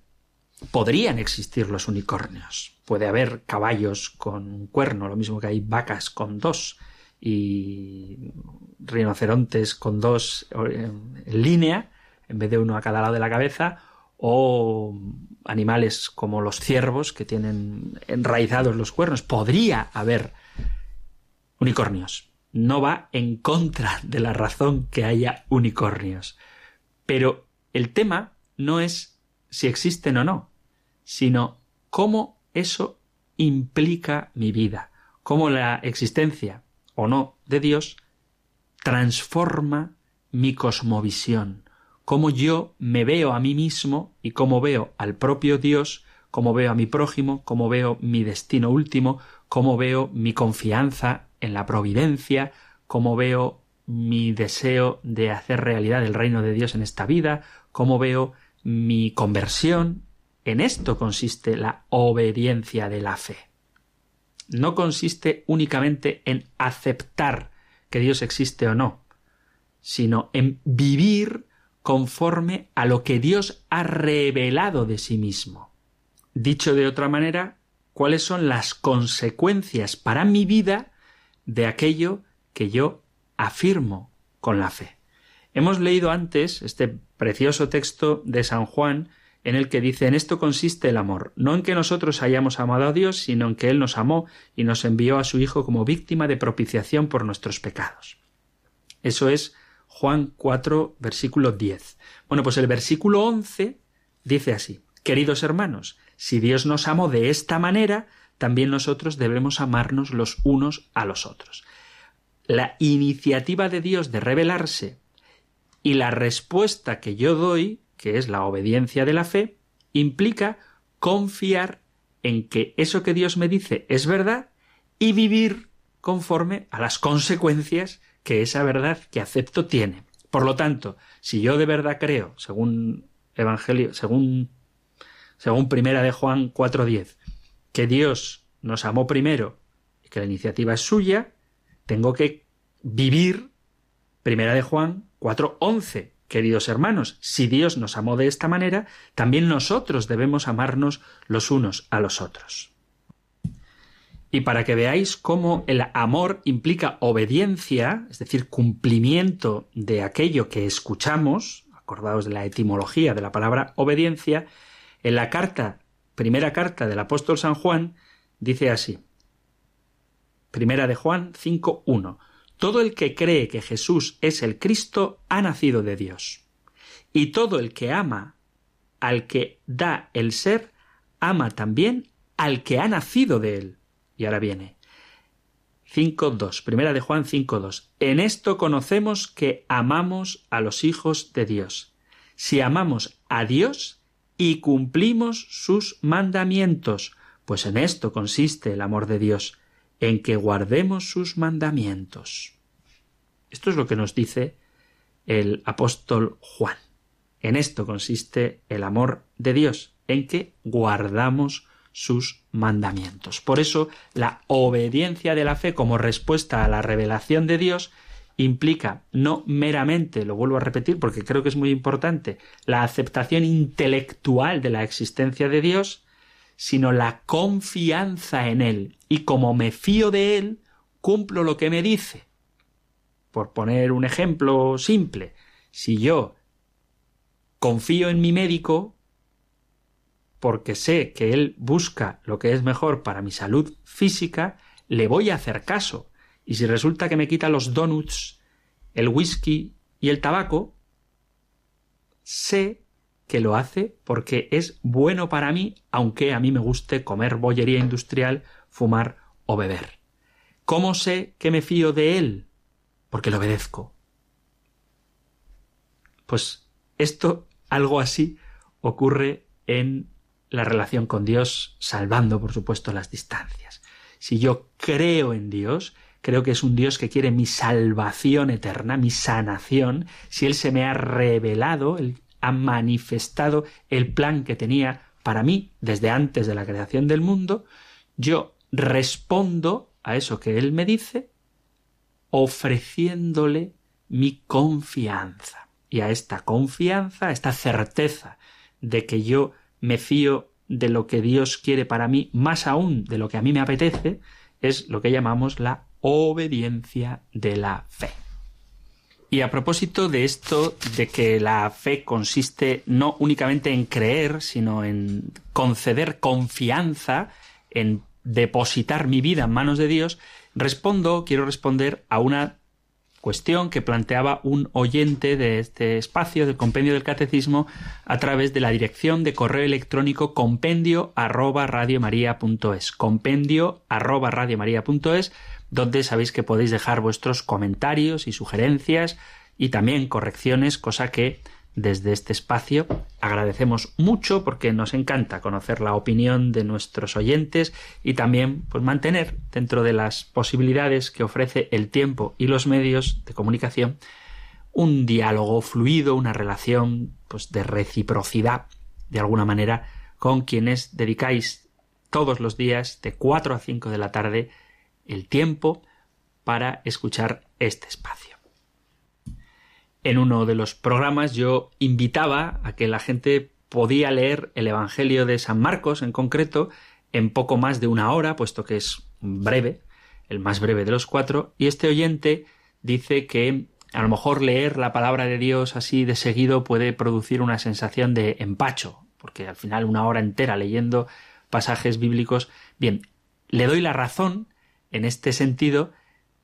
podrían existir los unicornios. Puede haber caballos con un cuerno, lo mismo que hay vacas con dos y rinocerontes con dos en línea, en vez de uno a cada lado de la cabeza, o animales como los ciervos que tienen enraizados los cuernos. Podría haber unicornios. No va en contra de la razón que haya unicornios. Pero el tema no es si existen o no, sino cómo eso implica mi vida, cómo la existencia o no de Dios transforma mi cosmovisión, cómo yo me veo a mí mismo y cómo veo al propio Dios, cómo veo a mi prójimo, cómo veo mi destino último, cómo veo mi confianza en la providencia, cómo veo mi deseo de hacer realidad el reino de Dios en esta vida, cómo veo mi conversión. En esto consiste la obediencia de la fe no consiste únicamente en aceptar que Dios existe o no, sino en vivir conforme a lo que Dios ha revelado de sí mismo. Dicho de otra manera, cuáles son las consecuencias para mi vida de aquello que yo afirmo con la fe. Hemos leído antes este precioso texto de San Juan en el que dice en esto consiste el amor, no en que nosotros hayamos amado a Dios, sino en que Él nos amó y nos envió a su Hijo como víctima de propiciación por nuestros pecados. Eso es Juan 4, versículo 10. Bueno, pues el versículo 11 dice así, Queridos hermanos, si Dios nos amó de esta manera, también nosotros debemos amarnos los unos a los otros. La iniciativa de Dios de revelarse y la respuesta que yo doy que es la obediencia de la fe, implica confiar en que eso que Dios me dice es verdad y vivir conforme a las consecuencias que esa verdad que acepto tiene. Por lo tanto, si yo de verdad creo, según Evangelio, según según Primera de Juan 4:10, que Dios nos amó primero y que la iniciativa es suya, tengo que vivir Primera de Juan 4:11, Queridos hermanos, si Dios nos amó de esta manera, también nosotros debemos amarnos los unos a los otros. Y para que veáis cómo el amor implica obediencia, es decir, cumplimiento de aquello que escuchamos, acordaos de la etimología de la palabra obediencia, en la carta, primera carta del apóstol San Juan, dice así. Primera de Juan 5.1. Todo el que cree que Jesús es el Cristo ha nacido de Dios. Y todo el que ama al que da el ser, ama también al que ha nacido de él. Y ahora viene. 5.2. Primera de Juan 5.2. En esto conocemos que amamos a los hijos de Dios. Si amamos a Dios y cumplimos sus mandamientos, pues en esto consiste el amor de Dios, en que guardemos sus mandamientos. Esto es lo que nos dice el apóstol Juan. En esto consiste el amor de Dios, en que guardamos sus mandamientos. Por eso, la obediencia de la fe como respuesta a la revelación de Dios implica no meramente, lo vuelvo a repetir porque creo que es muy importante, la aceptación intelectual de la existencia de Dios, sino la confianza en Él. Y como me fío de Él, cumplo lo que me dice. Por poner un ejemplo simple, si yo confío en mi médico porque sé que él busca lo que es mejor para mi salud física, le voy a hacer caso. Y si resulta que me quita los donuts el whisky y el tabaco, sé que lo hace porque es bueno para mí, aunque a mí me guste comer bollería industrial, fumar o beber. ¿Cómo sé que me fío de él? Porque lo obedezco. Pues esto, algo así, ocurre en la relación con Dios, salvando, por supuesto, las distancias. Si yo creo en Dios, creo que es un Dios que quiere mi salvación eterna, mi sanación, si Él se me ha revelado, Él ha manifestado el plan que tenía para mí desde antes de la creación del mundo, yo respondo a eso que Él me dice ofreciéndole mi confianza. Y a esta confianza, a esta certeza de que yo me fío de lo que Dios quiere para mí, más aún de lo que a mí me apetece, es lo que llamamos la obediencia de la fe. Y a propósito de esto, de que la fe consiste no únicamente en creer, sino en conceder confianza, en depositar mi vida en manos de Dios, respondo, quiero responder a una cuestión que planteaba un oyente de este espacio del compendio del catecismo a través de la dirección de correo electrónico compendio arroba radiomaria.es compendio arroba radiomaria.es donde sabéis que podéis dejar vuestros comentarios y sugerencias y también correcciones, cosa que desde este espacio agradecemos mucho porque nos encanta conocer la opinión de nuestros oyentes y también pues mantener dentro de las posibilidades que ofrece el tiempo y los medios de comunicación un diálogo fluido, una relación pues de reciprocidad de alguna manera con quienes dedicáis todos los días de 4 a 5 de la tarde el tiempo para escuchar este espacio. En uno de los programas yo invitaba a que la gente podía leer el Evangelio de San Marcos en concreto en poco más de una hora, puesto que es breve, el más breve de los cuatro, y este oyente dice que a lo mejor leer la palabra de Dios así de seguido puede producir una sensación de empacho, porque al final una hora entera leyendo pasajes bíblicos, bien, le doy la razón en este sentido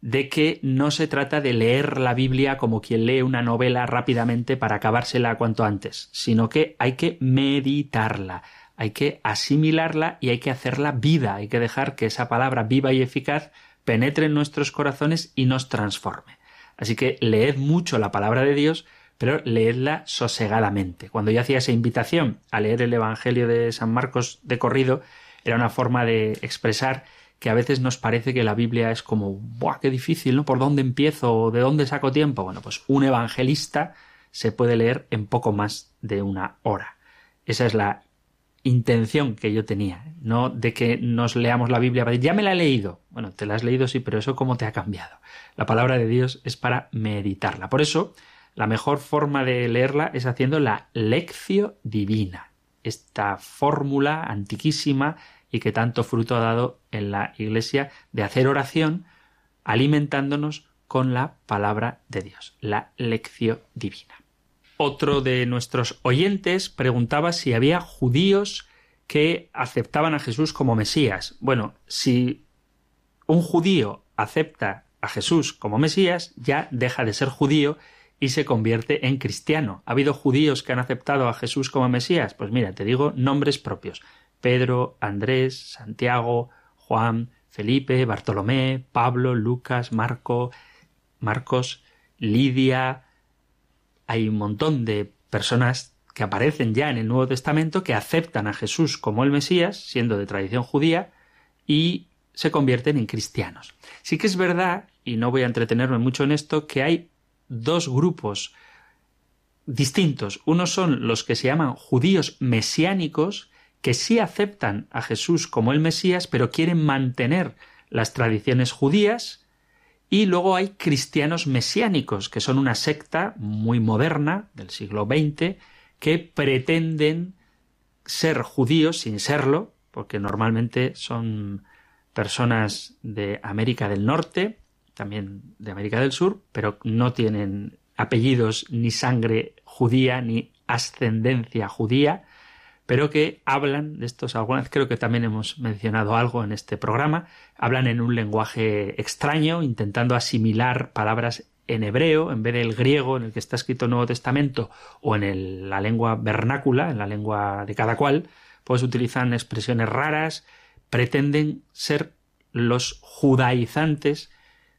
de que no se trata de leer la Biblia como quien lee una novela rápidamente para acabársela cuanto antes, sino que hay que meditarla, hay que asimilarla y hay que hacerla vida, hay que dejar que esa palabra viva y eficaz penetre en nuestros corazones y nos transforme. Así que leed mucho la palabra de Dios, pero leedla sosegadamente. Cuando yo hacía esa invitación a leer el Evangelio de San Marcos de corrido, era una forma de expresar que a veces nos parece que la Biblia es como, ¡buah, qué difícil, ¿no? ¿Por dónde empiezo? ¿De dónde saco tiempo? Bueno, pues un evangelista se puede leer en poco más de una hora. Esa es la intención que yo tenía, no de que nos leamos la Biblia para decir, ya me la he leído. Bueno, te la has leído, sí, pero eso cómo te ha cambiado. La palabra de Dios es para meditarla. Por eso, la mejor forma de leerla es haciendo la lección divina. Esta fórmula antiquísima y que tanto fruto ha dado en la Iglesia de hacer oración alimentándonos con la palabra de Dios, la lección divina. Otro de nuestros oyentes preguntaba si había judíos que aceptaban a Jesús como Mesías. Bueno, si un judío acepta a Jesús como Mesías, ya deja de ser judío y se convierte en cristiano. ¿Ha habido judíos que han aceptado a Jesús como Mesías? Pues mira, te digo nombres propios. Pedro, Andrés, Santiago, Juan, Felipe, Bartolomé, Pablo, Lucas, Marco, Marcos, Lidia. Hay un montón de personas que aparecen ya en el Nuevo Testamento que aceptan a Jesús como el Mesías, siendo de tradición judía, y se convierten en cristianos. Sí que es verdad, y no voy a entretenerme mucho en esto, que hay dos grupos distintos. Unos son los que se llaman judíos mesiánicos, que sí aceptan a Jesús como el Mesías, pero quieren mantener las tradiciones judías, y luego hay cristianos mesiánicos, que son una secta muy moderna del siglo XX, que pretenden ser judíos sin serlo, porque normalmente son personas de América del Norte, también de América del Sur, pero no tienen apellidos ni sangre judía ni ascendencia judía, pero que hablan de estos, algunas creo que también hemos mencionado algo en este programa, hablan en un lenguaje extraño, intentando asimilar palabras en hebreo, en vez del griego en el que está escrito el Nuevo Testamento, o en la lengua vernácula, en la lengua de cada cual, pues utilizan expresiones raras, pretenden ser los judaizantes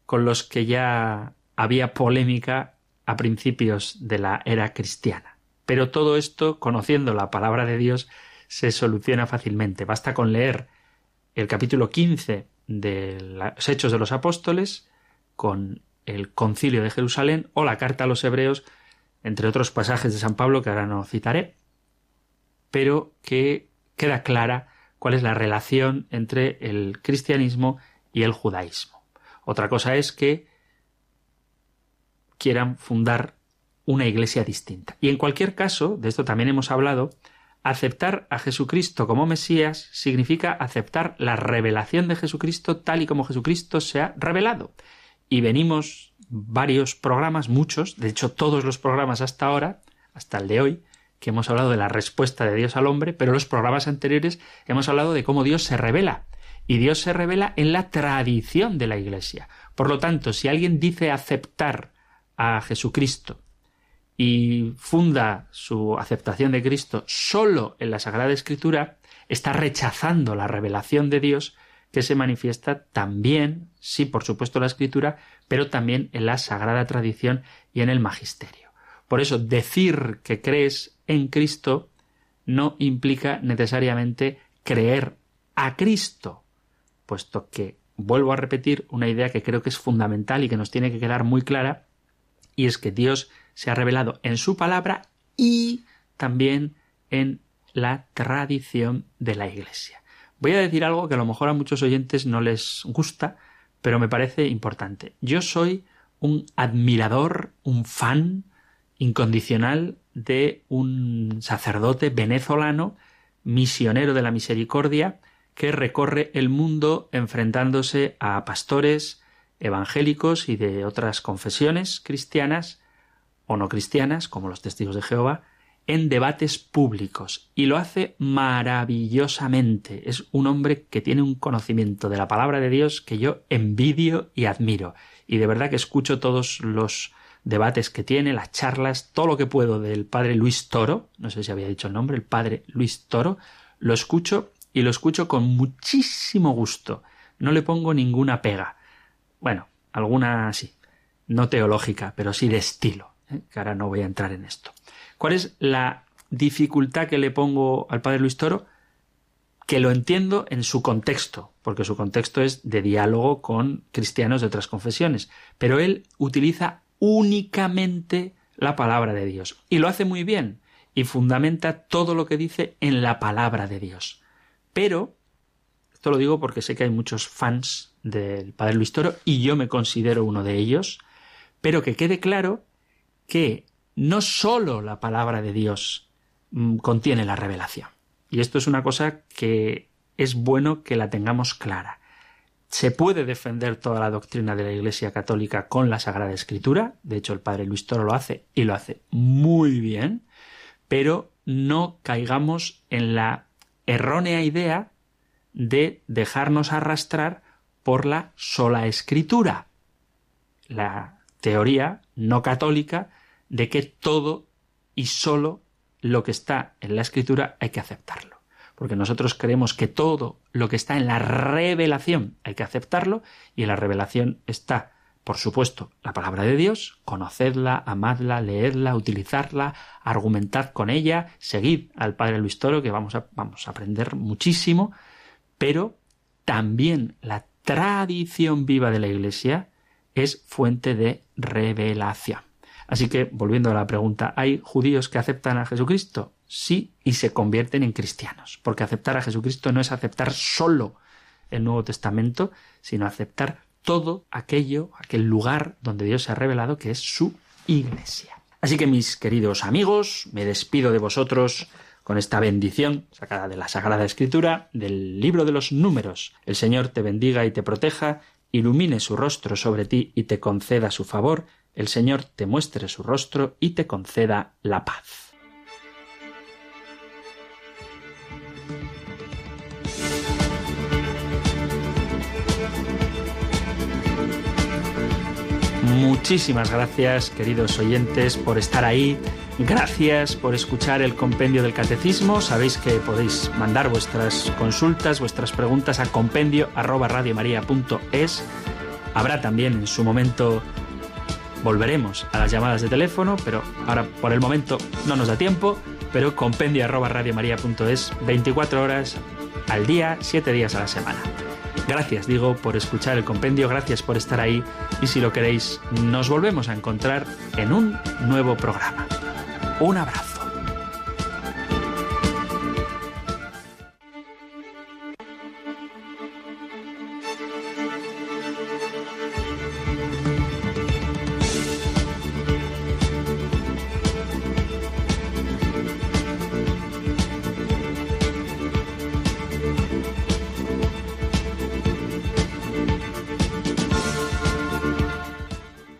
con los que ya había polémica a principios de la era cristiana. Pero todo esto, conociendo la palabra de Dios, se soluciona fácilmente. Basta con leer el capítulo 15 de los Hechos de los Apóstoles, con el Concilio de Jerusalén o la Carta a los Hebreos, entre otros pasajes de San Pablo que ahora no citaré, pero que queda clara cuál es la relación entre el cristianismo y el judaísmo. Otra cosa es que quieran fundar una iglesia distinta. Y en cualquier caso, de esto también hemos hablado, aceptar a Jesucristo como Mesías significa aceptar la revelación de Jesucristo tal y como Jesucristo se ha revelado. Y venimos varios programas, muchos, de hecho todos los programas hasta ahora, hasta el de hoy, que hemos hablado de la respuesta de Dios al hombre, pero los programas anteriores hemos hablado de cómo Dios se revela. Y Dios se revela en la tradición de la Iglesia. Por lo tanto, si alguien dice aceptar a Jesucristo y funda su aceptación de Cristo solo en la Sagrada Escritura, está rechazando la revelación de Dios que se manifiesta también, sí, por supuesto, en la Escritura, pero también en la Sagrada Tradición y en el Magisterio. Por eso, decir que crees en Cristo no implica necesariamente creer a Cristo, puesto que vuelvo a repetir una idea que creo que es fundamental y que nos tiene que quedar muy clara, y es que Dios se ha revelado en su palabra y también en la tradición de la Iglesia. Voy a decir algo que a lo mejor a muchos oyentes no les gusta, pero me parece importante. Yo soy un admirador, un fan incondicional de un sacerdote venezolano, misionero de la misericordia, que recorre el mundo enfrentándose a pastores evangélicos y de otras confesiones cristianas o no cristianas, como los testigos de Jehová, en debates públicos y lo hace maravillosamente. Es un hombre que tiene un conocimiento de la palabra de Dios que yo envidio y admiro. Y de verdad que escucho todos los debates que tiene, las charlas, todo lo que puedo del padre Luis Toro, no sé si había dicho el nombre, el padre Luis Toro, lo escucho y lo escucho con muchísimo gusto. No le pongo ninguna pega. Bueno, alguna sí, no teológica, pero sí de estilo, que ahora no voy a entrar en esto. ¿Cuál es la dificultad que le pongo al padre Luis Toro? Que lo entiendo en su contexto, porque su contexto es de diálogo con cristianos de otras confesiones, pero él utiliza únicamente la palabra de Dios. Y lo hace muy bien y fundamenta todo lo que dice en la palabra de Dios. Pero, esto lo digo porque sé que hay muchos fans del Padre Luis Toro y yo me considero uno de ellos, pero que quede claro que no sólo la palabra de Dios mm, contiene la revelación. Y esto es una cosa que es bueno que la tengamos clara. Se puede defender toda la doctrina de la Iglesia Católica con la Sagrada Escritura, de hecho el padre Luis Toro lo hace y lo hace muy bien, pero no caigamos en la errónea idea de dejarnos arrastrar por la sola escritura, la teoría no católica de que todo y solo lo que está en la escritura hay que aceptarlo. Porque nosotros creemos que todo lo que está en la revelación hay que aceptarlo y en la revelación está, por supuesto, la palabra de Dios, conocedla, amadla, leedla, utilizarla, argumentad con ella, seguid al Padre Luis Toro, que vamos a, vamos a aprender muchísimo, pero también la tradición viva de la Iglesia es fuente de revelación. Así que, volviendo a la pregunta, ¿hay judíos que aceptan a Jesucristo? sí y se convierten en cristianos, porque aceptar a Jesucristo no es aceptar solo el Nuevo Testamento, sino aceptar todo aquello, aquel lugar donde Dios se ha revelado que es su iglesia. Así que mis queridos amigos, me despido de vosotros con esta bendición sacada de la Sagrada Escritura, del libro de los números. El Señor te bendiga y te proteja, ilumine su rostro sobre ti y te conceda su favor, el Señor te muestre su rostro y te conceda la paz. Muchísimas gracias, queridos oyentes, por estar ahí. Gracias por escuchar el compendio del catecismo. Sabéis que podéis mandar vuestras consultas, vuestras preguntas a compendio Habrá también en su momento volveremos a las llamadas de teléfono, pero ahora por el momento no nos da tiempo. Pero compendio 24 horas al día, 7 días a la semana. Gracias, digo, por escuchar el compendio, gracias por estar ahí y si lo queréis, nos volvemos a encontrar en un nuevo programa. Un abrazo.